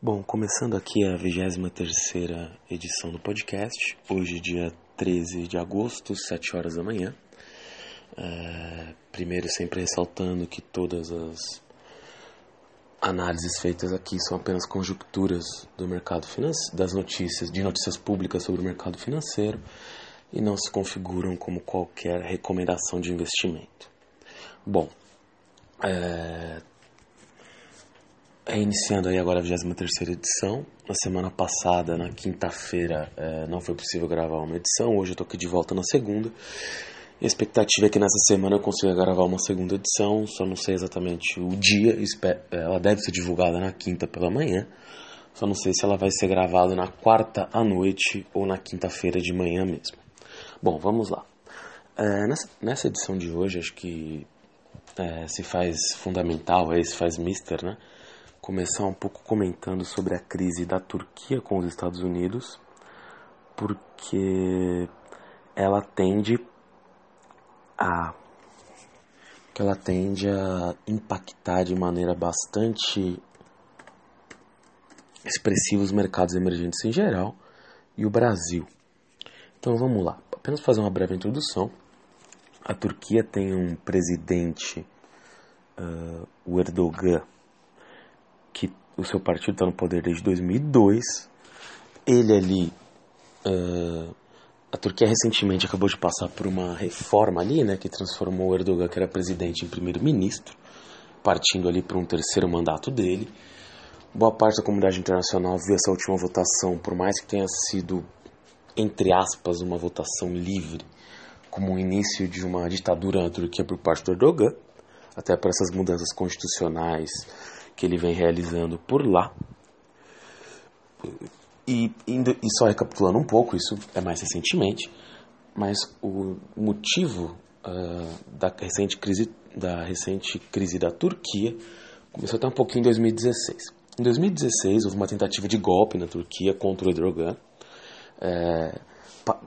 Bom, começando aqui a 23ª edição do podcast, hoje dia 13 de agosto, 7 horas da manhã. É, primeiro, sempre ressaltando que todas as análises feitas aqui são apenas conjecturas do mercado financeiro, das notícias, de notícias públicas sobre o mercado financeiro e não se configuram como qualquer recomendação de investimento. Bom, é, é, iniciando aí agora a 23 edição. Na semana passada, na quinta-feira, é, não foi possível gravar uma edição. Hoje eu tô aqui de volta na segunda. A expectativa é que nessa semana eu consiga gravar uma segunda edição. Só não sei exatamente o dia. É, ela deve ser divulgada na quinta pela manhã. Só não sei se ela vai ser gravada na quarta à noite ou na quinta-feira de manhã mesmo. Bom, vamos lá. É, nessa, nessa edição de hoje, acho que é, se faz fundamental, aí se faz mister, né? Começar um pouco comentando sobre a crise da Turquia com os Estados Unidos, porque ela tende a que ela tende a impactar de maneira bastante expressiva os mercados emergentes em geral e o Brasil. Então vamos lá, apenas fazer uma breve introdução. A Turquia tem um presidente, uh, o Erdogan, o seu partido está no poder desde 2002. Ele ali. Uh, a Turquia recentemente acabou de passar por uma reforma ali, né, que transformou o Erdogan, que era presidente, em primeiro-ministro, partindo ali para um terceiro mandato dele. Boa parte da comunidade internacional viu essa última votação, por mais que tenha sido, entre aspas, uma votação livre, como o início de uma ditadura na Turquia por parte do Erdogan, até por essas mudanças constitucionais que ele vem realizando por lá. E, e só recapitulando um pouco, isso é mais recentemente, mas o motivo uh, da, recente crise, da recente crise da Turquia começou até um pouquinho em 2016. Em 2016 houve uma tentativa de golpe na Turquia contra o Erdogan. É,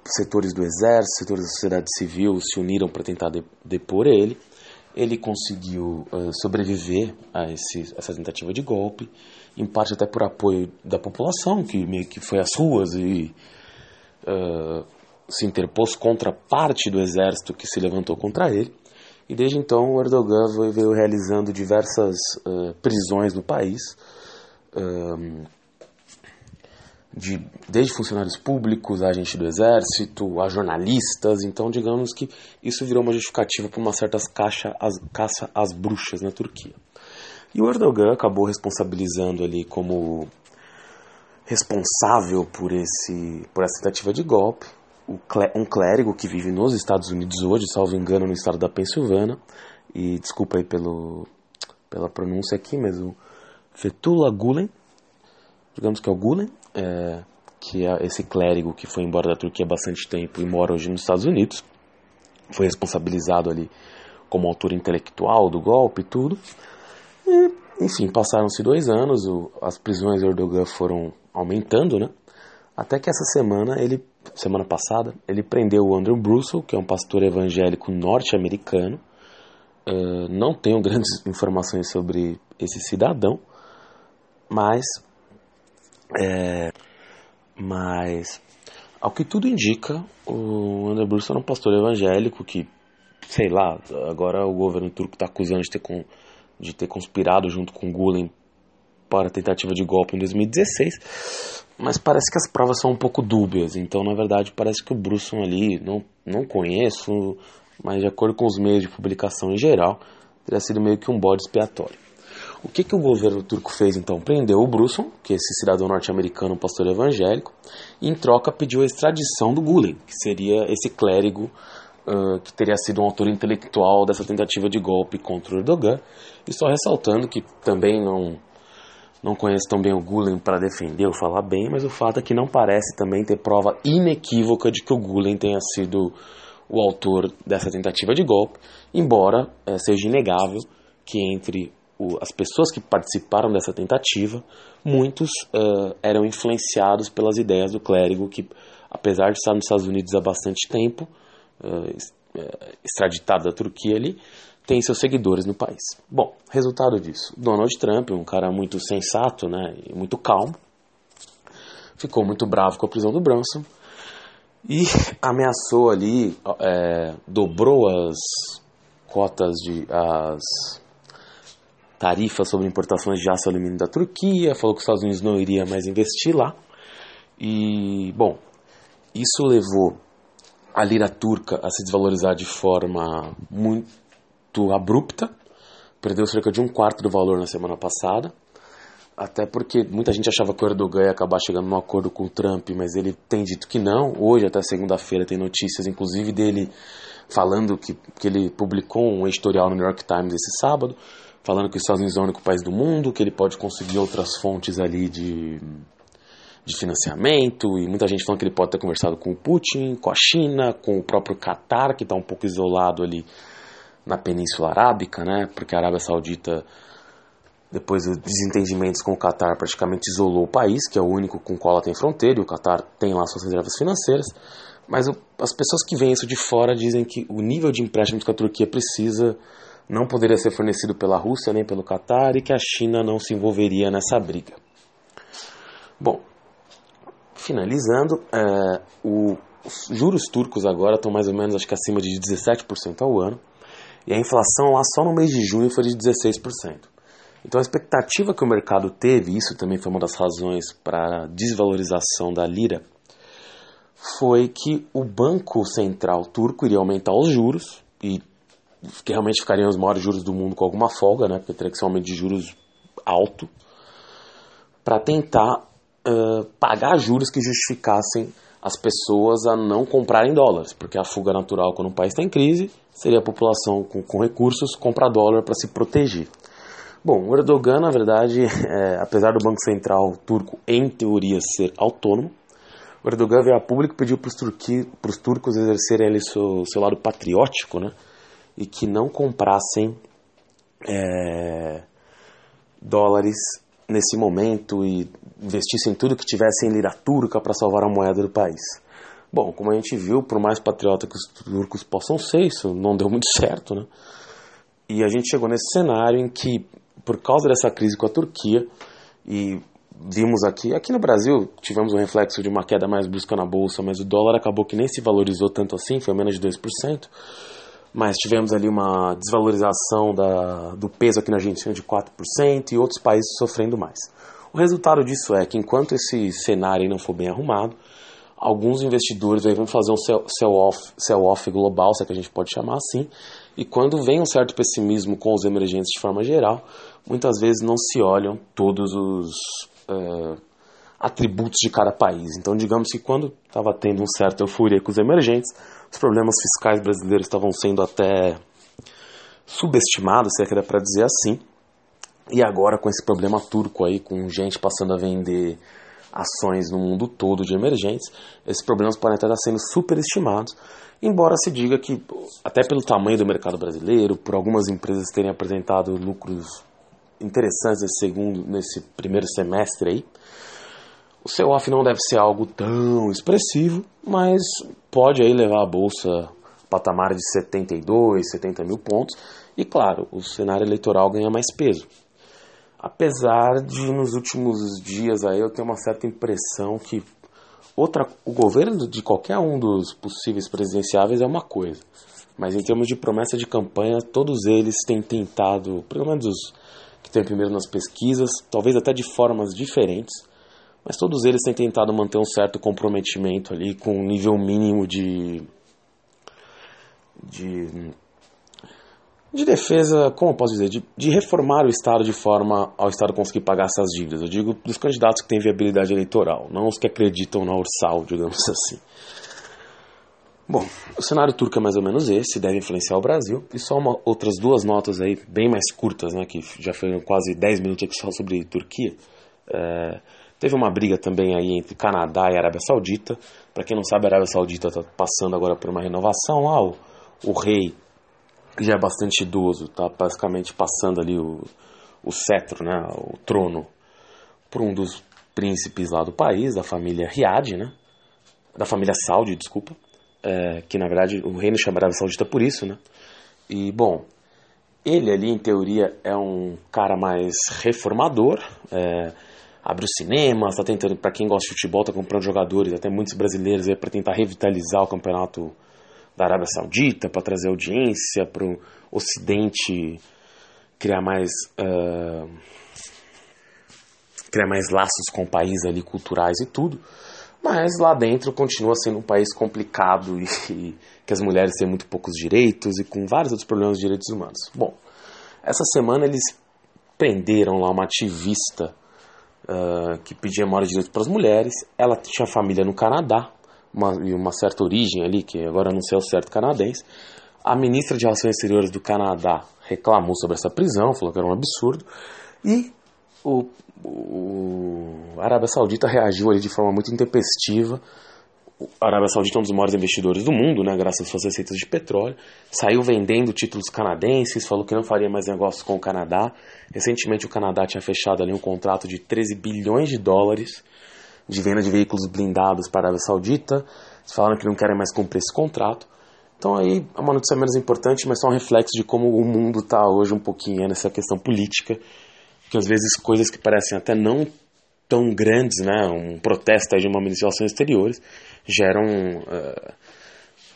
setores do exército, setores da sociedade civil se uniram para tentar depor ele ele conseguiu uh, sobreviver a esse, essa tentativa de golpe, em parte até por apoio da população, que meio que foi às ruas e uh, se interpôs contra parte do exército que se levantou contra ele. E desde então o Erdogan veio realizando diversas uh, prisões no país de, desde funcionários públicos, agentes do exército, a jornalistas. Então, digamos que isso virou uma justificativa para uma certa caça às, caça às bruxas na Turquia. E o Erdogan acabou responsabilizando ali como responsável por, esse, por essa tentativa de golpe um clérigo que vive nos Estados Unidos hoje, salvo engano, no estado da Pensilvânia. E desculpa aí pelo, pela pronúncia aqui, mas o Fethullah Gulen, digamos que é o Gulen, é, que é esse clérigo que foi embora da Turquia há bastante tempo e mora hoje nos Estados Unidos, foi responsabilizado ali como autor intelectual do golpe e tudo. Enfim, passaram-se dois anos, o, as prisões de Erdogan foram aumentando, né? Até que essa semana, ele, semana passada, ele prendeu o Andrew Brussel, que é um pastor evangélico norte-americano. Uh, não tenho grandes informações sobre esse cidadão, mas é, mas, ao que tudo indica, o André Bruce era um pastor evangélico que, sei lá, agora o governo turco está acusando de ter, com, de ter conspirado junto com Gulen para a tentativa de golpe em 2016, mas parece que as provas são um pouco dúbias, então na verdade parece que o Brusson ali, não, não conheço, mas de acordo com os meios de publicação em geral, teria sido meio que um bode expiatório. O que, que o governo turco fez então? Prendeu o Brusson, que é esse cidadão norte-americano, um pastor evangélico, e em troca pediu a extradição do Gulen, que seria esse clérigo uh, que teria sido um autor intelectual dessa tentativa de golpe contra o Erdogan. E só ressaltando que também não, não conheço tão bem o Gulen para defender ou falar bem, mas o fato é que não parece também ter prova inequívoca de que o Gulen tenha sido o autor dessa tentativa de golpe, embora é, seja inegável que entre o, as pessoas que participaram dessa tentativa, muitos uh, eram influenciados pelas ideias do clérigo que, apesar de estar nos Estados Unidos há bastante tempo, uh, extraditado da Turquia ali, tem seus seguidores no país. Bom, resultado disso, Donald Trump, um cara muito sensato, né, e muito calmo, ficou muito bravo com a prisão do Branson e ameaçou ali, é, dobrou as cotas de as tarifas sobre importações de aço e alumínio da Turquia, falou que os Estados Unidos não iria mais investir lá. E, bom, isso levou a lira turca a se desvalorizar de forma muito abrupta, perdeu cerca de um quarto do valor na semana passada, até porque muita gente achava que o Erdogan ia acabar chegando num acordo com o Trump, mas ele tem dito que não. Hoje, até segunda-feira, tem notícias, inclusive, dele falando que, que ele publicou um editorial no New York Times esse sábado, falando que os Estados Unidos é o único país do mundo, que ele pode conseguir outras fontes ali de, de financiamento, e muita gente falando que ele pode ter conversado com o Putin, com a China, com o próprio Qatar, que está um pouco isolado ali na Península Arábica, né? Porque a Arábia Saudita, depois dos desentendimentos com o Qatar, praticamente isolou o país, que é o único com o qual ela tem fronteira, e o Qatar tem lá suas reservas financeiras. Mas as pessoas que veem isso de fora dizem que o nível de empréstimos que a Turquia precisa não poderia ser fornecido pela Rússia nem pelo Qatar e que a China não se envolveria nessa briga. Bom, finalizando, é, o, os juros turcos agora estão mais ou menos, acho que acima de 17% ao ano, e a inflação lá só no mês de junho foi de 16%. Então a expectativa que o mercado teve, isso também foi uma das razões para a desvalorização da lira, foi que o Banco Central turco iria aumentar os juros, e que realmente ficariam os maiores juros do mundo com alguma folga, né, porque teria que ser um aumento de juros alto, para tentar uh, pagar juros que justificassem as pessoas a não comprarem dólares, porque a fuga natural quando um país está em crise seria a população com, com recursos comprar dólar para se proteger. Bom, o Erdogan, na verdade, é, apesar do Banco Central turco, em teoria, ser autônomo, o Erdogan veio a público e pediu para os turcos exercerem ali seu, seu lado patriótico, né? E que não comprassem é, dólares nesse momento e investissem tudo que tivesse em lira turca para salvar a moeda do país. Bom, como a gente viu, por mais patriota que os turcos possam ser, isso não deu muito certo, né? E a gente chegou nesse cenário em que, por causa dessa crise com a Turquia, e vimos aqui, aqui no Brasil tivemos um reflexo de uma queda mais brusca na bolsa, mas o dólar acabou que nem se valorizou tanto assim, foi menos de 2%, mas tivemos ali uma desvalorização da, do peso aqui na Argentina de 4% e outros países sofrendo mais. O resultado disso é que enquanto esse cenário não for bem arrumado, alguns investidores vão fazer um sell-off sell off global, se é que a gente pode chamar assim, e quando vem um certo pessimismo com os emergentes de forma geral, muitas vezes não se olham todos os uh, atributos de cada país. Então, digamos que quando estava tendo um certo euforia com os emergentes, os problemas fiscais brasileiros estavam sendo até subestimados, se é que era para dizer assim. E agora, com esse problema turco aí, com gente passando a vender ações no mundo todo de emergentes, esses problemas podem estar sendo superestimados, embora se diga que, até pelo tamanho do mercado brasileiro, por algumas empresas terem apresentado lucros interessantes nesse segundo, nesse primeiro semestre aí. O seu off não deve ser algo tão expressivo, mas pode aí levar a bolsa patamar de 72, 70 mil pontos. E claro, o cenário eleitoral ganha mais peso. Apesar de nos últimos dias aí eu ter uma certa impressão que outra, o governo de qualquer um dos possíveis presidenciáveis é uma coisa. Mas em termos de promessa de campanha, todos eles têm tentado, pelo menos os que tem primeiro nas pesquisas, talvez até de formas diferentes, mas todos eles têm tentado manter um certo comprometimento ali com um nível mínimo de de, de defesa, como eu posso dizer, de, de reformar o Estado de forma ao Estado conseguir pagar essas dívidas. Eu digo dos candidatos que têm viabilidade eleitoral, não os que acreditam na Ursal, digamos assim. Bom, o cenário turco é mais ou menos esse, deve influenciar o Brasil. E só uma, outras duas notas aí, bem mais curtas, né, que já foram quase 10 minutos aqui só sobre Turquia. É, teve uma briga também aí entre Canadá e Arábia Saudita. Para quem não sabe, a Arábia Saudita está passando agora por uma renovação lá. O, o rei, que já é bastante idoso, está basicamente passando ali o, o cetro, né, o trono, por um dos príncipes lá do país, da família Riad, né, da família Saudi, desculpa é, que na verdade o reino chama Arábia Saudita por isso, né? E bom, Ele ali, em teoria, é um cara mais reformador, é, abre o cinema, está tentando, para quem gosta de futebol, está comprando jogadores, até muitos brasileiros, para tentar revitalizar o campeonato da Arábia Saudita, para trazer audiência para o Ocidente, criar mais uh, criar mais laços com o país ali culturais e tudo. Mas lá dentro continua sendo um país complicado e, e que as mulheres têm muito poucos direitos e com vários outros problemas de direitos humanos. Bom, essa semana eles prenderam lá uma ativista que pedia maior direito para as mulheres. Ela tinha família no Canadá uma, uma certa origem ali, que agora não sei o certo canadense. A ministra de Relações Exteriores do Canadá reclamou sobre essa prisão, falou que era um absurdo. E o, o a Arábia Saudita reagiu ali de forma muito intempestiva. A Arábia Saudita é um dos maiores investidores do mundo, né, graças às suas receitas de petróleo. Saiu vendendo títulos canadenses, falou que não faria mais negócios com o Canadá. Recentemente o Canadá tinha fechado ali um contrato de 13 bilhões de dólares de venda de veículos blindados para a Arábia Saudita. Eles falaram que não querem mais cumprir esse contrato. Então aí é uma notícia menos importante, mas só um reflexo de como o mundo está hoje um pouquinho nessa questão política, que às vezes coisas que parecem até não tão grandes, né, um protesto de uma administração exteriores, geram uh,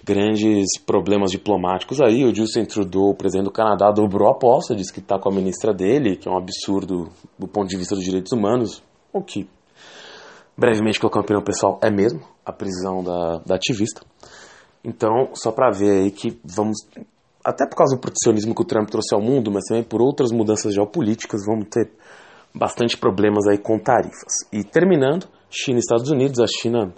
grandes problemas diplomáticos aí. O Justin Trudeau, o presidente do Canadá, dobrou a aposta, disse que está com a ministra dele, que é um absurdo do ponto de vista dos direitos humanos, o que brevemente colocando a opinião pessoal é mesmo a prisão da, da ativista. Então, só para ver aí que vamos, até por causa do protecionismo que o Trump trouxe ao mundo, mas também por outras mudanças geopolíticas, vamos ter bastante problemas aí com tarifas. E terminando, China e Estados Unidos, a China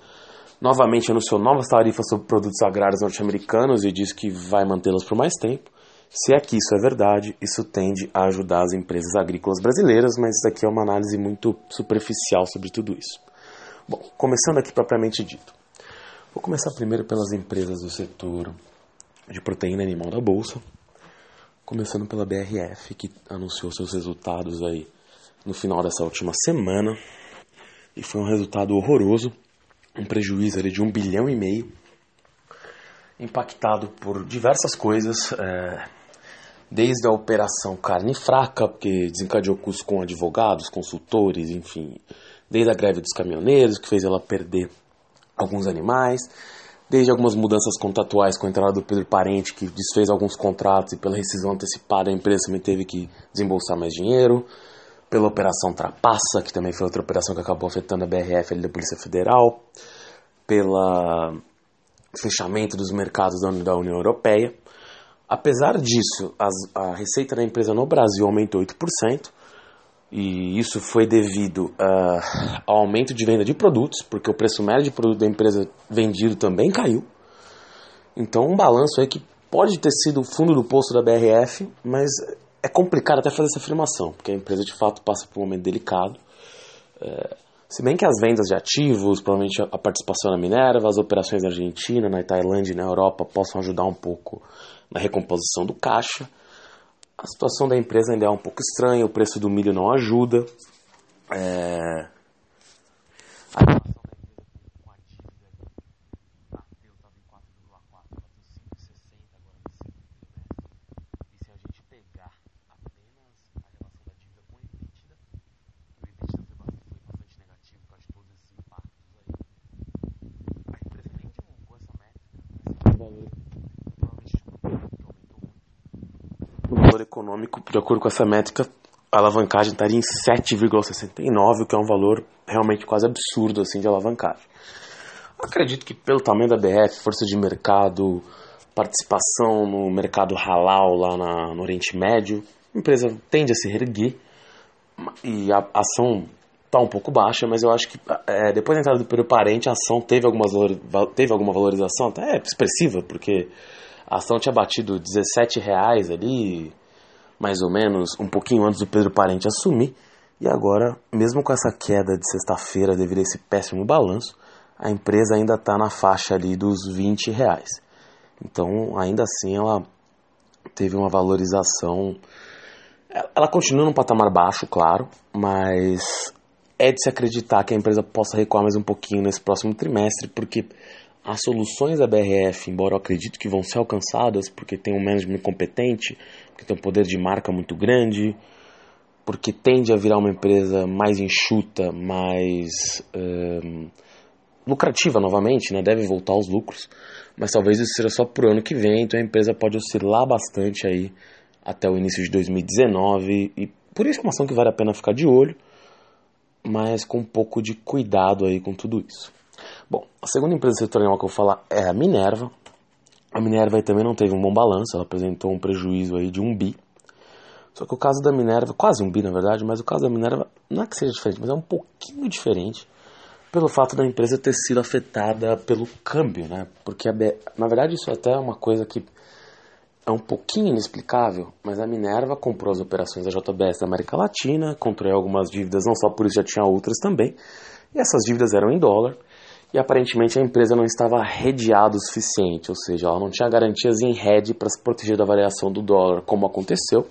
novamente anunciou novas tarifas sobre produtos agrários norte-americanos e diz que vai mantê-las por mais tempo. Se é que isso é verdade, isso tende a ajudar as empresas agrícolas brasileiras, mas isso aqui é uma análise muito superficial sobre tudo isso. Bom, começando aqui propriamente dito. Vou começar primeiro pelas empresas do setor de proteína animal da Bolsa, começando pela BRF, que anunciou seus resultados aí no final dessa última semana, e foi um resultado horroroso, um prejuízo ali de um bilhão e meio, impactado por diversas coisas, é, desde a operação carne fraca, porque desencadeou custos com advogados, consultores, enfim, desde a greve dos caminhoneiros, que fez ela perder alguns animais, desde algumas mudanças contratuais com a entrada do Pedro Parente, que desfez alguns contratos e pela rescisão antecipada a empresa também teve que desembolsar mais dinheiro, pela Operação Trapaça, que também foi outra operação que acabou afetando a BRF ali da Polícia Federal, pelo fechamento dos mercados da União Europeia. Apesar disso, as, a receita da empresa no Brasil aumentou 8%, e isso foi devido uh, ao aumento de venda de produtos, porque o preço médio de produto da empresa vendido também caiu. Então, um balanço aí que pode ter sido o fundo do poço da BRF, mas é complicado até fazer essa afirmação, porque a empresa de fato passa por um momento delicado. É, se bem que as vendas de ativos, provavelmente a participação na Minerva, as operações na Argentina, na Tailândia e na Europa possam ajudar um pouco na recomposição do caixa. A situação da empresa ainda é um pouco estranha, o preço do milho não ajuda. É... valor econômico, de acordo com essa métrica, a alavancagem estaria em 7,69, o que é um valor realmente quase absurdo assim de alavancagem. Acredito que pelo tamanho da BF, força de mercado, participação no mercado halal lá na, no Oriente Médio, a empresa tende a se reerguer e a ação está um pouco baixa, mas eu acho que é, depois da entrada do período parente, a ação teve, algumas, teve alguma valorização até expressiva, porque a ação tinha batido 17 reais ali, mais ou menos, um pouquinho antes do Pedro Parente assumir. E agora, mesmo com essa queda de sexta-feira devido a esse péssimo balanço, a empresa ainda está na faixa ali dos 20 reais. Então, ainda assim, ela teve uma valorização. Ela continua num patamar baixo, claro, mas é de se acreditar que a empresa possa recuar mais um pouquinho nesse próximo trimestre, porque as soluções da BRF, embora eu acredito que vão ser alcançadas, porque tem um management competente, porque tem um poder de marca muito grande, porque tende a virar uma empresa mais enxuta, mais um, lucrativa novamente, né? deve voltar aos lucros, mas talvez isso seja só por ano que vem, então a empresa pode oscilar bastante aí até o início de 2019, e por isso é uma ação que vale a pena ficar de olho, mas com um pouco de cuidado aí com tudo isso. Bom, a segunda empresa setorial que eu vou falar é a Minerva. A Minerva também não teve um bom balanço, ela apresentou um prejuízo aí de um bi. Só que o caso da Minerva, quase um bi na verdade, mas o caso da Minerva não é que seja diferente, mas é um pouquinho diferente pelo fato da empresa ter sido afetada pelo câmbio, né? Porque, na verdade, isso até é uma coisa que é um pouquinho inexplicável, mas a Minerva comprou as operações da JBS da América Latina, comprou algumas dívidas, não só por isso, já tinha outras também, e essas dívidas eram em dólar, e aparentemente a empresa não estava redeada o suficiente, ou seja, ela não tinha garantias em rede para se proteger da variação do dólar, como aconteceu.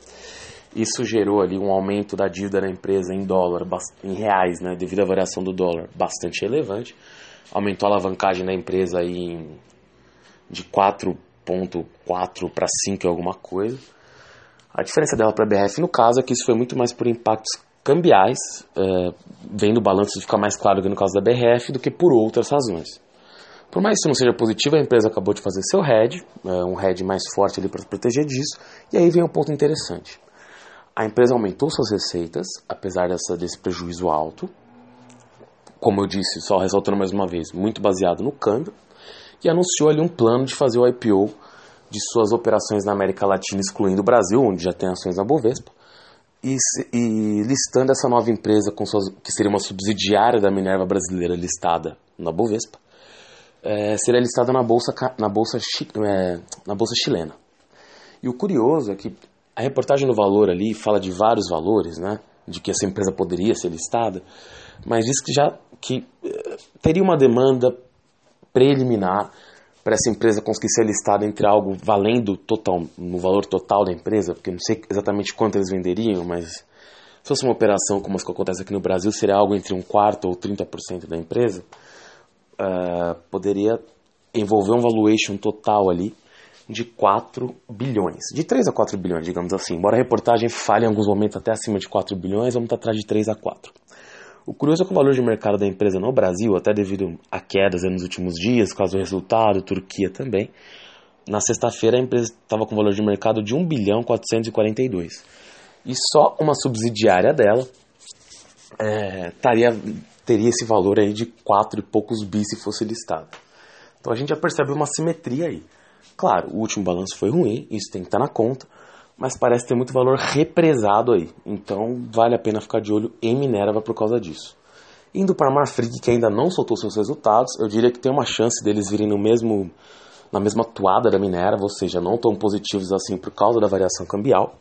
Isso gerou ali um aumento da dívida da empresa em dólar, em reais, né, devido à variação do dólar, bastante relevante. Aumentou a alavancagem da empresa aí de 4.4 para 5 alguma coisa. A diferença dela para a BRF no caso é que isso foi muito mais por impactos cambiais, é, vendo o balanço ficar mais claro que no caso da BRF, do que por outras razões. Por mais que isso não seja positivo, a empresa acabou de fazer seu hedge, é, um hedge mais forte ali para se proteger disso, e aí vem um ponto interessante. A empresa aumentou suas receitas, apesar dessa, desse prejuízo alto, como eu disse, só ressaltando mais uma vez, muito baseado no câmbio, e anunciou ali um plano de fazer o IPO de suas operações na América Latina, excluindo o Brasil, onde já tem ações na Bovespa, e, e, listando essa nova empresa suas, que seria uma subsidiária da Minerva brasileira listada na Bovespa, é, seria listada na bolsa na bolsa é, na bolsa chilena. E o curioso é que a reportagem no Valor ali fala de vários valores, né, de que essa empresa poderia ser listada, mas diz que já que é, teria uma demanda preliminar para essa empresa conseguir ser listada entre algo valendo total, no valor total da empresa, porque não sei exatamente quanto eles venderiam, mas se fosse uma operação como as que acontece aqui no Brasil, seria algo entre um quarto ou 30% da empresa, uh, poderia envolver um valuation total ali de 4 bilhões, de 3 a 4 bilhões, digamos assim. Embora a reportagem fale em alguns momentos até acima de 4 bilhões, vamos estar atrás de 3 a 4. O curioso é que o valor de mercado da empresa no Brasil, até devido a quedas nos últimos dias, caso do resultado, Turquia também, na sexta-feira a empresa estava com valor de mercado de 1 bilhão 442. E só uma subsidiária dela é, taria, teria esse valor aí de 4 e poucos bi se fosse listado. Então a gente já percebe uma simetria aí. Claro, o último balanço foi ruim, isso tem que estar na conta, mas parece ter muito valor represado aí. Então vale a pena ficar de olho em Minerva por causa disso. Indo para Marfrig, que ainda não soltou seus resultados, eu diria que tem uma chance deles virem no mesmo, na mesma toada da Minerva, ou seja, não tão positivos assim por causa da variação cambial.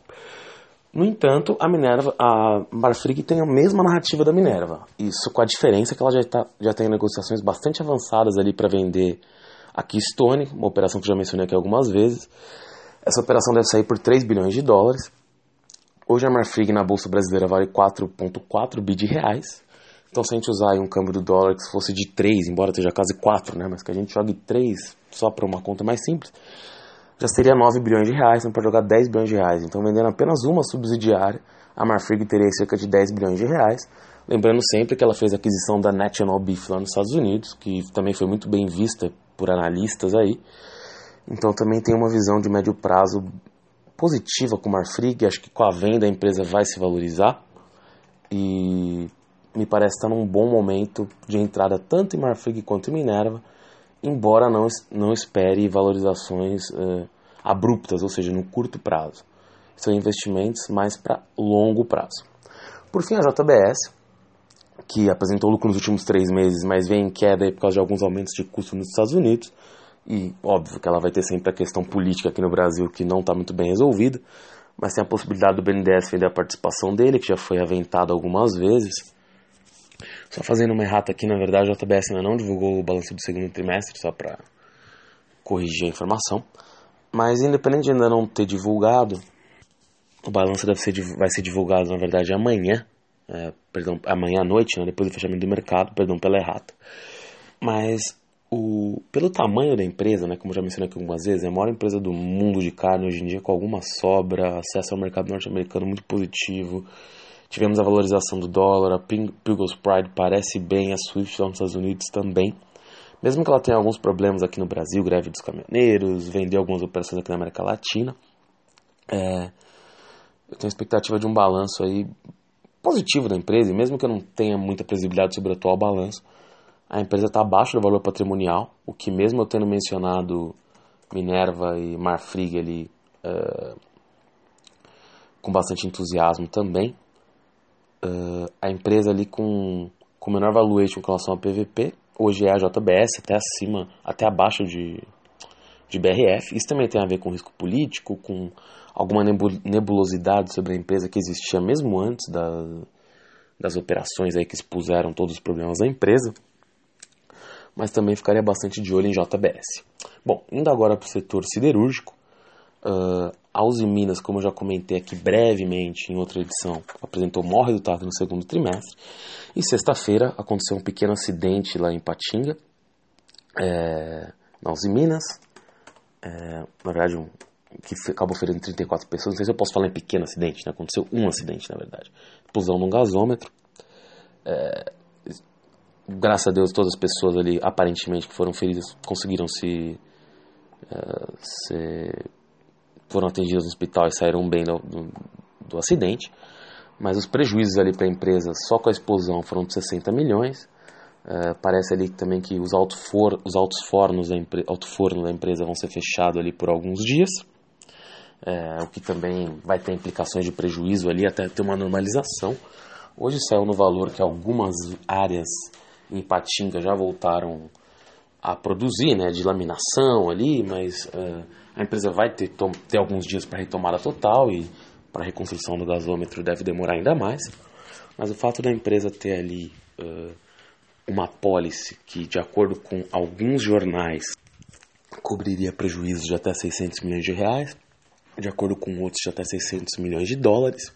No entanto, a Minerva, a Marfrig tem a mesma narrativa da Minerva. Isso com a diferença que ela já, tá, já tem negociações bastante avançadas ali para vender a Keystone, uma operação que já mencionei aqui algumas vezes. Essa operação deve sair por 3 bilhões de dólares. Hoje a Marfrig na Bolsa Brasileira vale 4,4 bi de reais. Então se a gente usar um câmbio do dólar que fosse de 3, embora esteja quase 4, né, mas que a gente jogue 3 só para uma conta mais simples, já seria 9 bilhões de reais, então pode jogar 10 bilhões de reais. Então vendendo apenas uma subsidiária, a Marfrig teria cerca de 10 bilhões de reais. Lembrando sempre que ela fez a aquisição da National Beef lá nos Estados Unidos, que também foi muito bem vista por analistas aí. Então também tem uma visão de médio prazo positiva com o Marfrig, acho que com a venda a empresa vai se valorizar e me parece estar num bom momento de entrada tanto em Marfrig quanto em Minerva, embora não, não espere valorizações uh, abruptas, ou seja, no curto prazo. São investimentos mais para longo prazo. Por fim, a JBS, que apresentou lucro nos últimos três meses, mas vem em queda por causa de alguns aumentos de custo nos Estados Unidos, e óbvio que ela vai ter sempre a questão política aqui no Brasil que não está muito bem resolvida, mas tem a possibilidade do BNDES vender a participação dele, que já foi aventado algumas vezes. Só fazendo uma errata aqui, na verdade, a JBS ainda não divulgou o balanço do segundo trimestre, só para corrigir a informação. Mas independente de ainda não ter divulgado, o balanço deve ser, vai ser divulgado, na verdade, amanhã, é, perdão, amanhã à noite, né, depois do fechamento do mercado, perdão pela errata. Mas o pelo tamanho da empresa, né, como já mencionei aqui algumas vezes, é a maior empresa do mundo de carne hoje em dia, com alguma sobra, acesso ao mercado norte-americano muito positivo. Tivemos a valorização do dólar, a Pilgrim's Pride parece bem, a Swift lá nos Estados Unidos também. Mesmo que ela tenha alguns problemas aqui no Brasil, greve dos caminhoneiros, vender algumas operações aqui na América Latina, é, eu tenho expectativa de um balanço aí positivo da empresa, e mesmo que eu não tenha muita previsibilidade sobre o atual balanço, a empresa está abaixo do valor patrimonial, o que mesmo eu tendo mencionado Minerva e Marfrig ali uh, com bastante entusiasmo também, uh, a empresa ali com, com menor valuation com relação ao PVP, hoje é a JBS, até acima, até abaixo de, de BRF. Isso também tem a ver com risco político, com alguma nebulosidade sobre a empresa que existia mesmo antes da, das operações aí que expuseram todos os problemas da empresa mas também ficaria bastante de olho em JBS. Bom, indo agora para o setor siderúrgico, uh, a Uzi Minas, como eu já comentei aqui brevemente em outra edição, apresentou mau resultado no segundo trimestre. E sexta-feira aconteceu um pequeno acidente lá em Patinga, é, na Uzi Minas. É, na verdade, um, que acabou ferindo 34 pessoas. Não sei se eu posso falar em pequeno acidente, né? aconteceu um acidente, na verdade. Explosão num gasômetro. É, graças a Deus, todas as pessoas ali, aparentemente, que foram feridas, conseguiram se. Uh, se foram atendidas no hospital e saíram bem do, do, do acidente. Mas os prejuízos ali para a empresa, só com a explosão, foram de 60 milhões. Uh, parece ali também que os, alto for, os altos fornos da, alto forno da empresa vão ser fechados ali por alguns dias. Uh, o que também vai ter implicações de prejuízo ali até ter uma normalização. Hoje saiu no valor que algumas áreas em Patinga já voltaram a produzir, né, de laminação ali, mas uh, a empresa vai ter, ter alguns dias para retomada total e para a reconstrução do gasômetro deve demorar ainda mais. Mas o fato da empresa ter ali uh, uma pólice que, de acordo com alguns jornais, cobriria prejuízos de até 600 milhões de reais, de acordo com outros de até 600 milhões de dólares,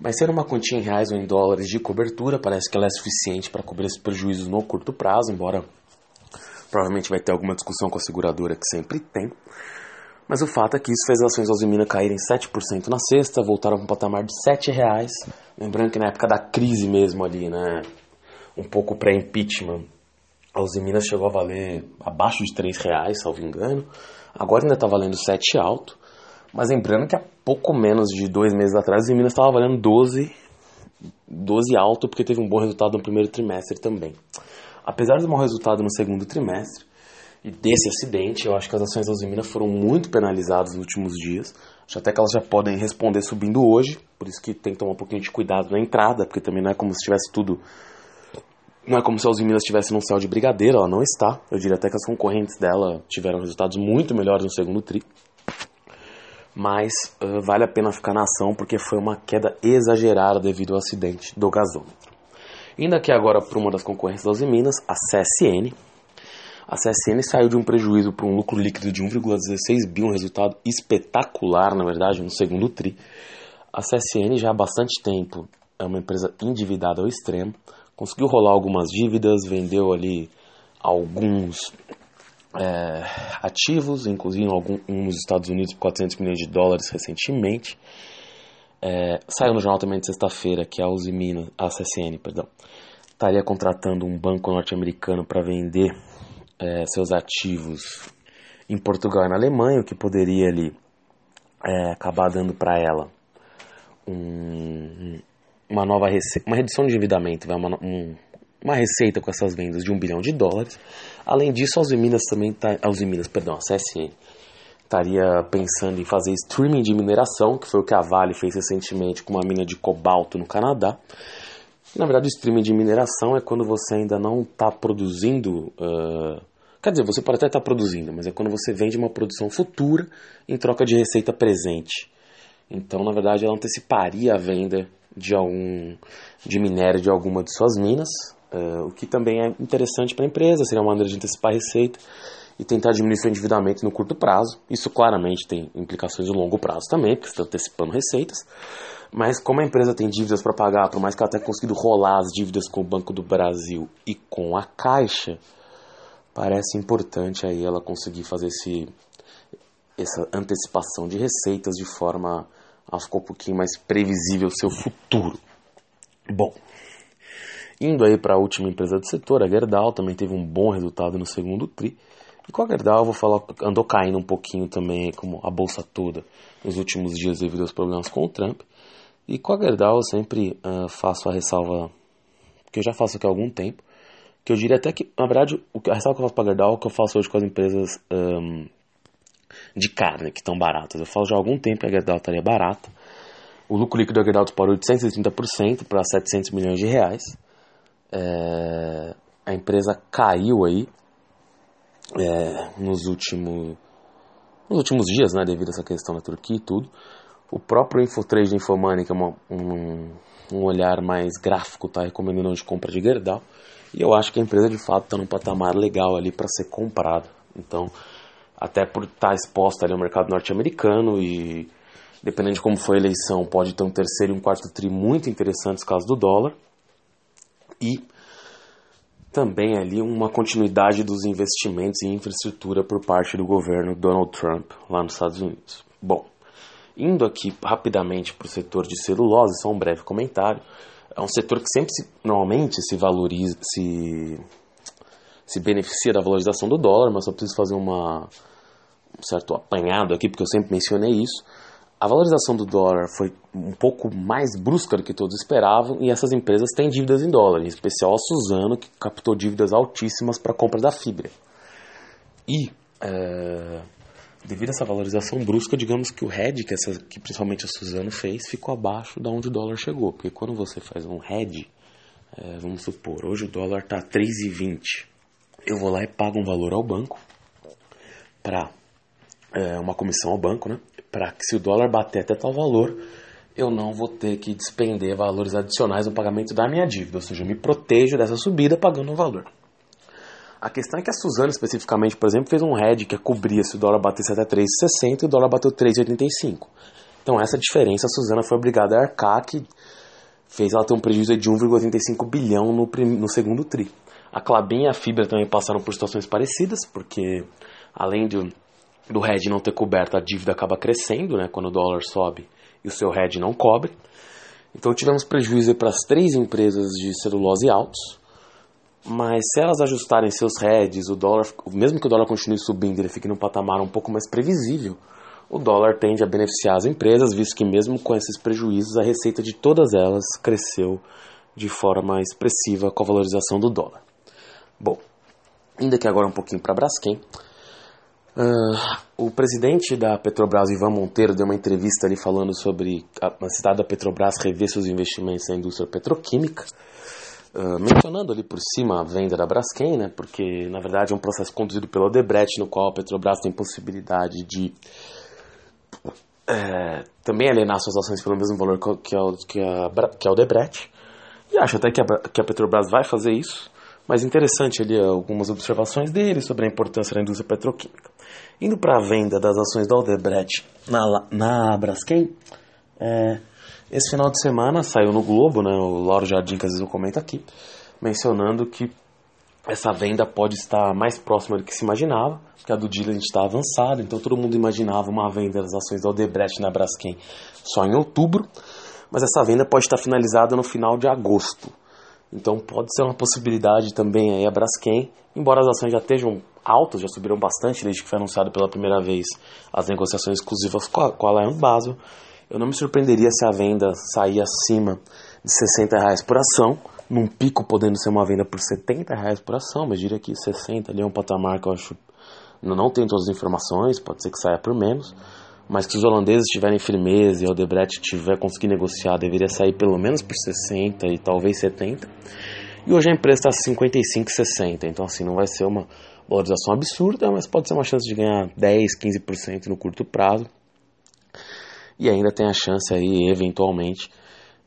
mas ser uma quantia em reais ou em dólares de cobertura, parece que ela é suficiente para cobrir esses prejuízos no curto prazo, embora provavelmente vai ter alguma discussão com a seguradora que sempre tem. Mas o fato é que isso fez as ações da Usimina caírem 7% na sexta, voltaram para um patamar de R$ reais. Lembrando que na época da crise mesmo ali, né, um pouco pré-impeachment, a Usiminas chegou a valer abaixo de R$ reais, salvo engano. Agora ainda está valendo 7 alto. Mas lembrando que há pouco menos de dois meses atrás, em Minas estava valendo 12, 12 alto, porque teve um bom resultado no primeiro trimestre também. Apesar do mau resultado no segundo trimestre e desse acidente, eu acho que as ações da Usiminas foram muito penalizadas nos últimos dias. Acho até que elas já podem responder subindo hoje, por isso que tem que tomar um pouquinho de cuidado na entrada, porque também não é como se tivesse tudo. Não é como se a Usiminas estivesse num céu de brigadeiro, ela não está. Eu diria até que as concorrentes dela tiveram resultados muito melhores no segundo tri mas uh, vale a pena ficar na ação porque foi uma queda exagerada devido ao acidente do gasômetro. Indo aqui agora para uma das concorrentes das Minas, a CSN. A CSN saiu de um prejuízo para um lucro líquido de 1,16 bi, um resultado espetacular, na verdade, no segundo TRI. A CSN já há bastante tempo é uma empresa endividada ao extremo, conseguiu rolar algumas dívidas, vendeu ali alguns é, ativos, inclusive um nos Estados Unidos por 400 milhões de dólares recentemente. É, saiu no jornal também de sexta-feira que a Uzi Minas, a CSN, perdão, estaria contratando um banco norte-americano para vender é, seus ativos em Portugal e na Alemanha, o que poderia ali é, acabar dando para ela um, uma nova receita, uma redução de endividamento, uma, um, uma receita com essas vendas de um bilhão de dólares. Além disso, a Minas também tá, a Minas, perdão, a CSN estaria pensando em fazer streaming de mineração, que foi o que a Vale fez recentemente com uma mina de cobalto no Canadá. Na verdade, o streaming de mineração é quando você ainda não está produzindo. Uh, quer dizer, você pode até estar tá produzindo, mas é quando você vende uma produção futura em troca de receita presente. Então, na verdade, ela anteciparia a venda de algum de minério de alguma de suas minas, uh, o que também é interessante para a empresa, seria uma maneira de antecipar a receita e tentar diminuir seu endividamento no curto prazo. Isso claramente tem implicações no longo prazo também, porque você está antecipando receitas. Mas como a empresa tem dívidas para pagar, por mais que ela tenha conseguido rolar as dívidas com o Banco do Brasil e com a Caixa, parece importante aí ela conseguir fazer esse, essa antecipação de receitas de forma a ficar um pouquinho mais previsível o seu futuro. Bom, indo aí para a última empresa do setor, a Gerdau, também teve um bom resultado no segundo TRI. E com a Gerdau, eu vou falar, andou caindo um pouquinho também, como a bolsa toda, nos últimos dias devido aos problemas com o Trump. E com a Gerdau, eu sempre uh, faço a ressalva, que eu já faço aqui há algum tempo, que eu diria até que, na verdade, a ressalva que eu faço para a Gerdau é o que eu faço hoje com as empresas um, de carne, que estão baratas. Eu falo já há algum tempo que a Gerdau estaria barata. O lucro líquido da Gerdau disparou 830% para 700 milhões de reais. É, a empresa caiu aí é, nos, último, nos últimos dias, né, devido a essa questão da Turquia e tudo. O próprio Infotrade Infomani, que é uma, um, um olhar mais gráfico, está recomendando de compra de Gerdau. E eu acho que a empresa de fato está num patamar legal ali para ser comprada. Então, até por estar tá exposta ali ao mercado norte-americano e dependendo de como foi a eleição, pode ter um terceiro e um quarto tri muito interessantes caso do dólar. E também ali uma continuidade dos investimentos em infraestrutura por parte do governo Donald Trump lá nos Estados Unidos. Bom, indo aqui rapidamente para o setor de celulose, só um breve comentário. É um setor que sempre se, normalmente se valoriza, se, se beneficia da valorização do dólar, mas só preciso fazer uma, um certo apanhado aqui, porque eu sempre mencionei isso. A valorização do dólar foi um pouco mais brusca do que todos esperavam e essas empresas têm dívidas em dólar, em especial a Suzano, que captou dívidas altíssimas para a compra da fibra. E, é, devido a essa valorização brusca, digamos que o hedge que, essa, que principalmente a Suzano fez ficou abaixo da onde o dólar chegou. Porque quando você faz um hedge, é, vamos supor, hoje o dólar está 3,20. Eu vou lá e pago um valor ao banco para é, uma comissão ao banco, né? Para que se o dólar bater até tal valor, eu não vou ter que despender valores adicionais no pagamento da minha dívida, ou seja, eu me protejo dessa subida pagando um valor. A questão é que a Suzana, especificamente, por exemplo, fez um hedge que cobria se o dólar batesse até 3,60 e o dólar bateu 3,85. Então, essa diferença a Suzana foi obrigada a arcar, que fez ela ter um prejuízo de 1,85 bilhão no, no segundo TRI. A Clabin e a Fibra também passaram por situações parecidas, porque além de do hedge não ter coberto, a dívida acaba crescendo, né, quando o dólar sobe e o seu hedge não cobre. Então tivemos prejuízo para as três empresas de celulose altos, mas se elas ajustarem seus hedges, o dólar, mesmo que o dólar continue subindo, ele fique num patamar um pouco mais previsível, o dólar tende a beneficiar as empresas, visto que mesmo com esses prejuízos, a receita de todas elas cresceu de forma expressiva com a valorização do dólar. Bom, indo aqui agora um pouquinho para Braskem, Uh, o presidente da Petrobras, Ivan Monteiro, deu uma entrevista ali falando sobre a necessidade da Petrobras rever seus investimentos na indústria petroquímica, uh, mencionando ali por cima a venda da Braskem, né, porque na verdade é um processo conduzido pela Odebrecht, no qual a Petrobras tem possibilidade de é, também alienar suas ações pelo mesmo valor que a, que a, que a Odebrecht. E acho até que a, que a Petrobras vai fazer isso, mas interessante ali algumas observações dele sobre a importância da indústria petroquímica. Indo para a venda das ações da Odebrecht na, na Braskem, é, esse final de semana saiu no Globo, né, o Lauro Jardim, que às vezes eu comento aqui, mencionando que essa venda pode estar mais próxima do que se imaginava, porque a do gente está avançada, então todo mundo imaginava uma venda das ações da Odebrecht na Braskem só em outubro, mas essa venda pode estar finalizada no final de agosto. Então pode ser uma possibilidade também aí a Braskem, embora as ações já estejam altas, já subiram bastante desde que foi anunciado pela primeira vez as negociações exclusivas com a, Lion Basel. Eu não me surpreenderia se a venda sair acima de 60 reais por ação, num pico podendo ser uma venda por 70 reais por ação, mas diria que 60 ali é um patamar que eu acho. Não, não tenho todas as informações, pode ser que saia por menos, mas que os holandeses tiverem firmeza e o Odebrecht tiver conseguido negociar, deveria sair pelo menos por 60 e talvez 70. E hoje a empresa está 55,60, então assim, não vai ser uma valorização absurda, mas pode ser uma chance de ganhar 10, 15% no curto prazo. E ainda tem a chance aí, eventualmente,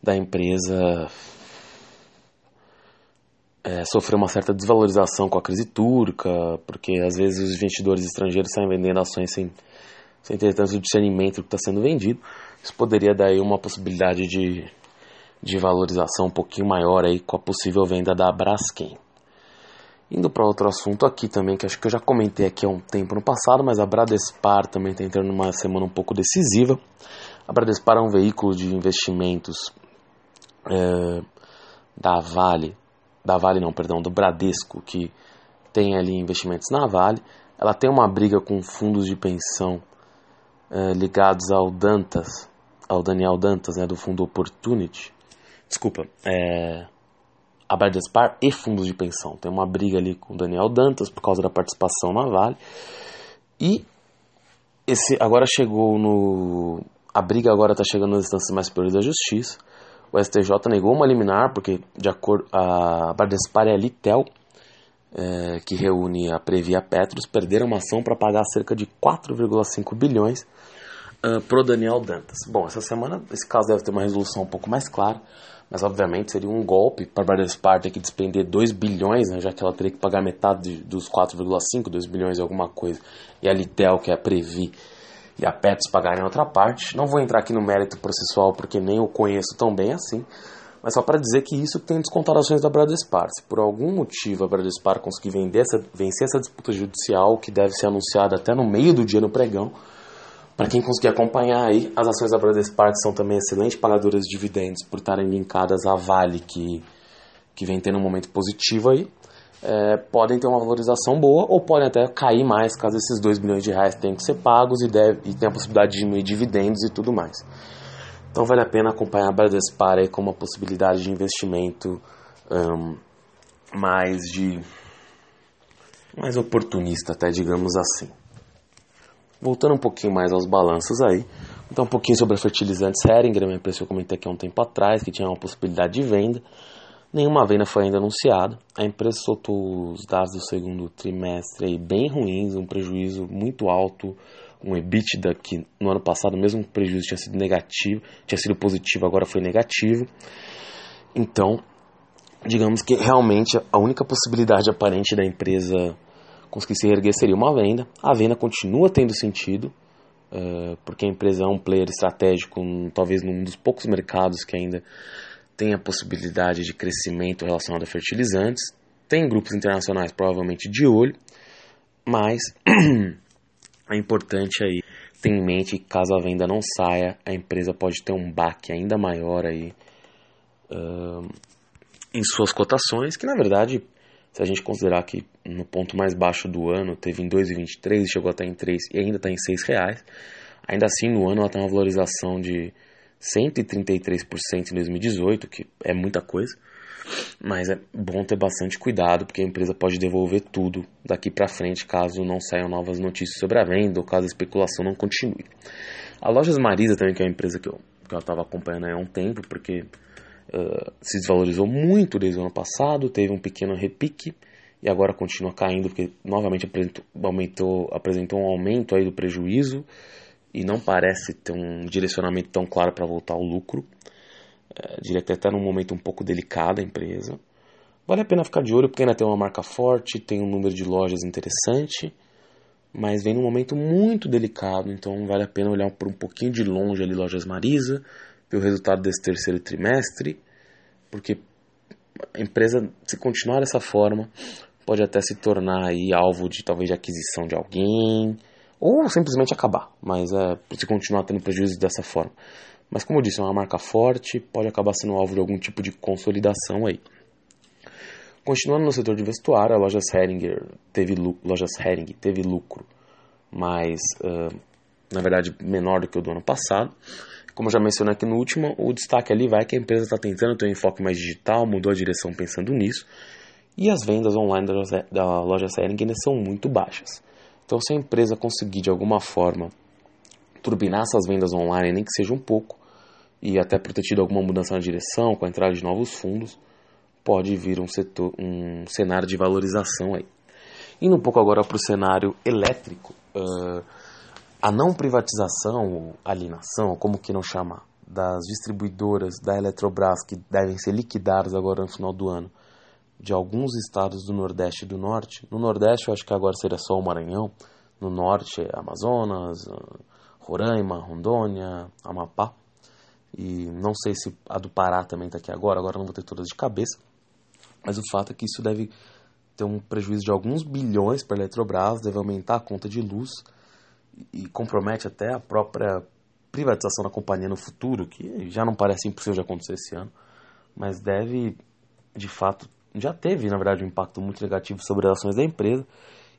da empresa é, sofrer uma certa desvalorização com a crise turca, porque às vezes os investidores estrangeiros saem vendendo ações sem, sem ter tanto discernimento do que está sendo vendido. Isso poderia dar aí uma possibilidade de, de valorização um pouquinho maior aí com a possível venda da Braskem. Indo para outro assunto aqui também, que acho que eu já comentei aqui há um tempo no passado, mas a Bradespar também está entrando numa semana um pouco decisiva. A Bradespar é um veículo de investimentos é, da Vale, da Vale não, perdão, do Bradesco, que tem ali investimentos na Vale. Ela tem uma briga com fundos de pensão é, ligados ao Dantas, ao Daniel Dantas, né, do fundo Opportunity. Desculpa, é, a Bradespar e fundos de pensão. Tem uma briga ali com o Daniel Dantas por causa da participação na Vale. E esse agora chegou no. A briga agora está chegando nas instâncias mais superiores da justiça. O STJ negou uma liminar, porque de acordo a Bradespar e a Litel, é, que reúne a Previ e a Petros, perderam uma ação para pagar cerca de 4,5 bilhões uh, pro Daniel Dantas. Bom, essa semana esse caso deve ter uma resolução um pouco mais clara mas obviamente seria um golpe para a ter que despender 2 bilhões, né, já que ela teria que pagar metade dos 4,5, 2 bilhões e alguma coisa, e a Litel, que é a Previ, e a Petros pagarem outra parte. Não vou entrar aqui no mérito processual porque nem eu conheço tão bem assim, mas só para dizer que isso tem descontarações da Bradespar. Se por algum motivo a Bradespar conseguir vender essa, vencer essa disputa judicial, que deve ser anunciada até no meio do dia no pregão, para quem conseguir acompanhar aí, as ações da Bradespar são também excelentes pagadoras de dividendos por estarem linkadas à Vale, que, que vem tendo um momento positivo aí. É, podem ter uma valorização boa ou podem até cair mais caso esses 2 bilhões de reais tenham que ser pagos e, deve, e tenha a possibilidade de diminuir dividendos e tudo mais. Então vale a pena acompanhar a Bradespar aí como uma possibilidade de investimento um, mais de mais oportunista até digamos assim. Voltando um pouquinho mais aos balanços aí, então um pouquinho sobre fertilizantes Heringer, uma empresa que eu comentei aqui há um tempo atrás, que tinha uma possibilidade de venda. Nenhuma venda foi ainda anunciada. A empresa soltou os dados do segundo trimestre aí bem ruins, um prejuízo muito alto, um EBITDA que no ano passado mesmo o prejuízo tinha sido negativo, tinha sido positivo, agora foi negativo. Então, digamos que realmente a única possibilidade aparente da empresa conseguir se reerguer seria uma venda. A venda continua tendo sentido, uh, porque a empresa é um player estratégico, talvez num dos poucos mercados que ainda tem a possibilidade de crescimento relacionado a fertilizantes. Tem grupos internacionais provavelmente de olho, mas é importante aí ter em mente que caso a venda não saia, a empresa pode ter um baque ainda maior aí uh, em suas cotações, que na verdade se a gente considerar que no ponto mais baixo do ano teve em 2,23 chegou até em 3 e ainda está em 6 reais, ainda assim no ano ela tem uma valorização de 133% em 2018, que é muita coisa, mas é bom ter bastante cuidado porque a empresa pode devolver tudo daqui para frente caso não saiam novas notícias sobre a venda ou caso a especulação não continue. A Lojas Marisa também, que é uma empresa que eu que eu estava acompanhando há um tempo, porque uh, se desvalorizou muito desde o ano passado, teve um pequeno repique e agora continua caindo porque novamente apresentou, aumentou, apresentou um aumento aí do prejuízo e não parece ter um direcionamento tão claro para voltar ao lucro. Uh, diria que até num momento um pouco delicado a empresa. Vale a pena ficar de olho porque ainda tem uma marca forte, tem um número de lojas interessante, mas vem num momento muito delicado, então vale a pena olhar por um pouquinho de longe ali Lojas Marisa, ver o resultado desse terceiro trimestre, porque a empresa, se continuar dessa forma, pode até se tornar aí alvo de talvez de aquisição de alguém, ou simplesmente acabar, mas é se continuar tendo prejuízo dessa forma. Mas como eu disse, é uma marca forte, pode acabar sendo alvo de algum tipo de consolidação aí. Continuando no setor de vestuário, a Lojas Heringer teve, Lojas Hering teve lucro, mas uh, na verdade menor do que o do ano passado. Como já mencionei aqui no último, o destaque ali vai que a empresa está tentando ter um enfoque mais digital, mudou a direção pensando nisso, e as vendas online da loja Sering ainda são muito baixas. Então, se a empresa conseguir de alguma forma turbinar essas vendas online, nem que seja um pouco, e até por ter tido alguma mudança na direção, com a entrada de novos fundos, pode vir um, setor, um cenário de valorização aí. Indo um pouco agora para o cenário elétrico, uh, a não privatização, ou alienação, como que não chamar, das distribuidoras da Eletrobras que devem ser liquidadas agora no final do ano, de alguns estados do Nordeste e do Norte. No Nordeste eu acho que agora seria só o Maranhão, no Norte é Amazonas, Roraima, Rondônia, Amapá. E não sei se a do Pará também está aqui agora, agora não vou ter todas de cabeça. Mas o fato é que isso deve ter um prejuízo de alguns bilhões para a Eletrobras, deve aumentar a conta de luz e compromete até a própria privatização da companhia no futuro, que já não parece impossível de acontecer esse ano, mas deve, de fato, já teve, na verdade, um impacto muito negativo sobre as ações da empresa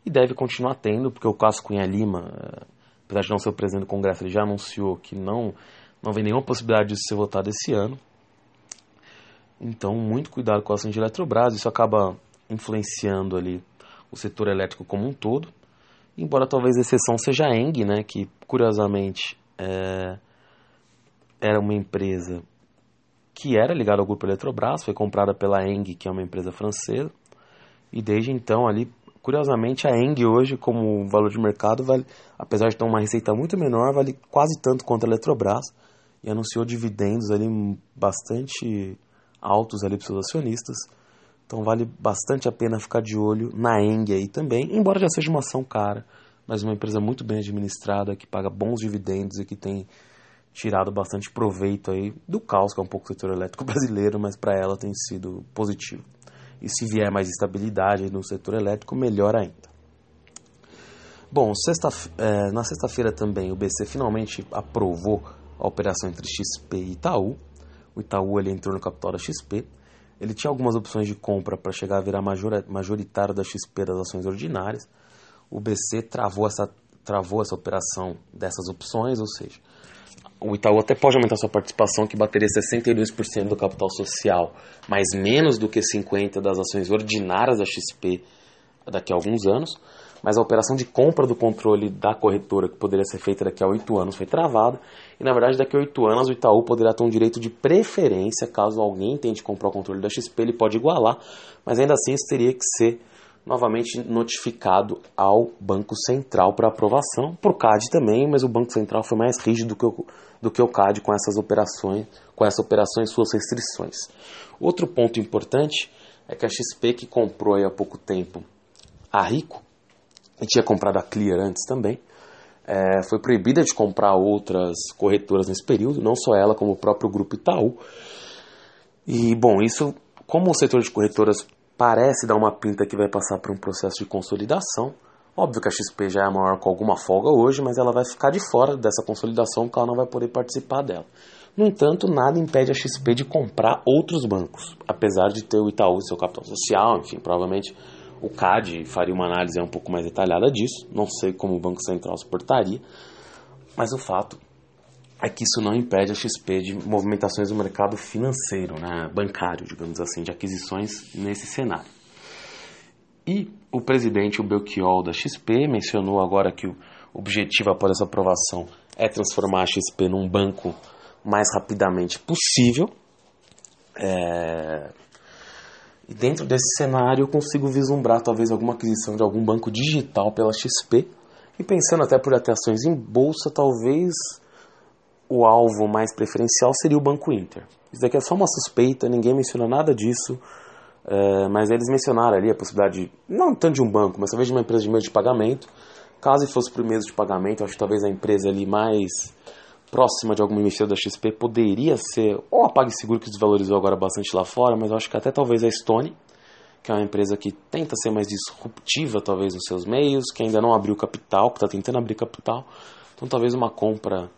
e deve continuar tendo, porque o Cássio Cunha Lima, eh, apesar de não ser o presidente do Congresso, ele já anunciou que não, não vem nenhuma possibilidade de ser votado esse ano. Então, muito cuidado com a ação de Eletrobras, isso acaba influenciando ali o setor elétrico como um todo. Embora talvez a exceção seja a Eng, né, que curiosamente é, era uma empresa que era ligada ao grupo Eletrobras, foi comprada pela Eng, que é uma empresa francesa, e desde então ali, curiosamente, a Eng hoje, como valor de mercado, vale, apesar de ter uma receita muito menor, vale quase tanto quanto a Eletrobras, e anunciou dividendos ali bastante altos ali para os acionistas. Então vale bastante a pena ficar de olho na Eng aí também, embora já seja uma ação cara, mas uma empresa muito bem administrada, que paga bons dividendos e que tem tirado bastante proveito aí do caos que é um pouco o setor elétrico brasileiro, mas para ela tem sido positivo. E se vier mais estabilidade no setor elétrico, melhor ainda. Bom, sexta, é, na sexta-feira também o BC finalmente aprovou a operação entre XP e Itaú. O Itaú ele entrou no capital da XP ele tinha algumas opções de compra para chegar a virar majoritário da XP das ações ordinárias. O BC travou essa, travou essa operação dessas opções, ou seja, o Itaú até pode aumentar sua participação, que bateria 62% do capital social, mas menos do que 50% das ações ordinárias da XP daqui a alguns anos mas a operação de compra do controle da corretora, que poderia ser feita daqui a oito anos, foi travada. E na verdade, daqui a oito anos, o Itaú poderá ter um direito de preferência, caso alguém tente comprar o controle da XP, ele pode igualar, mas ainda assim isso teria que ser novamente notificado ao Banco Central para aprovação, por CAD também, mas o Banco Central foi mais rígido do que o, do que o CAD com essas operações, com essa operação e suas restrições. Outro ponto importante é que a XP que comprou há pouco tempo a Rico, e tinha comprado a Clear antes também, é, foi proibida de comprar outras corretoras nesse período, não só ela, como o próprio grupo Itaú. E, bom, isso, como o setor de corretoras parece dar uma pinta que vai passar por um processo de consolidação, óbvio que a XP já é maior com alguma folga hoje, mas ela vai ficar de fora dessa consolidação porque ela não vai poder participar dela. No entanto, nada impede a XP de comprar outros bancos, apesar de ter o Itaú seu capital social, enfim, provavelmente o CAD faria uma análise um pouco mais detalhada disso, não sei como o Banco Central suportaria, mas o fato é que isso não impede a XP de movimentações do mercado financeiro, né, bancário, digamos assim, de aquisições nesse cenário. E o presidente, o Belchior da XP, mencionou agora que o objetivo após essa aprovação é transformar a XP num banco mais rapidamente possível. É, e dentro desse cenário eu consigo vislumbrar talvez alguma aquisição de algum banco digital pela XP. E pensando até por ações em bolsa, talvez o alvo mais preferencial seria o Banco Inter. Isso daqui é só uma suspeita, ninguém menciona nada disso, é, mas eles mencionaram ali a possibilidade, de, não tanto de um banco, mas talvez de uma empresa de meio de pagamento. Caso fosse por meio de pagamento, acho que talvez a empresa ali mais próxima de alguma emissão da XP poderia ser ou a PagSeguro que desvalorizou agora bastante lá fora, mas eu acho que até talvez a Stone, que é uma empresa que tenta ser mais disruptiva talvez nos seus meios, que ainda não abriu capital, que está tentando abrir capital. Então talvez uma compra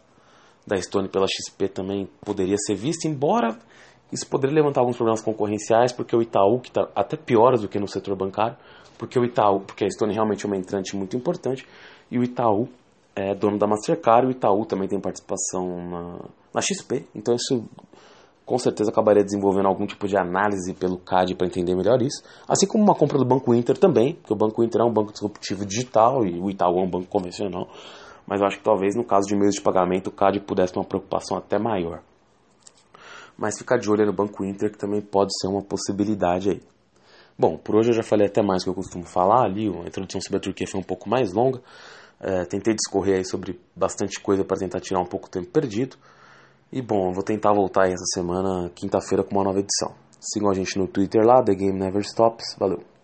da Stone pela XP também poderia ser vista, embora isso poderia levantar alguns problemas concorrenciais, porque o Itaú, que está até pior do que no setor bancário, porque o Itaú, porque a Stone realmente é uma entrante muito importante, e o Itaú é dono da Mastercard, o Itaú também tem participação na, na XP, então isso com certeza acabaria desenvolvendo algum tipo de análise pelo CAD para entender melhor isso, assim como uma compra do Banco Inter também, porque o Banco Inter é um banco disruptivo digital e o Itaú é um banco convencional, mas eu acho que talvez no caso de meios de pagamento o CAD pudesse ter uma preocupação até maior. Mas ficar de olho no Banco Inter que também pode ser uma possibilidade aí. Bom, por hoje eu já falei até mais do que eu costumo falar ali, a introdução sobre a Turquia foi um pouco mais longa, é, tentei discorrer aí sobre bastante coisa para tentar tirar um pouco o tempo perdido. E bom, vou tentar voltar aí essa semana, quinta-feira, com uma nova edição. Sigam a gente no Twitter lá, The Game Never Stops. Valeu!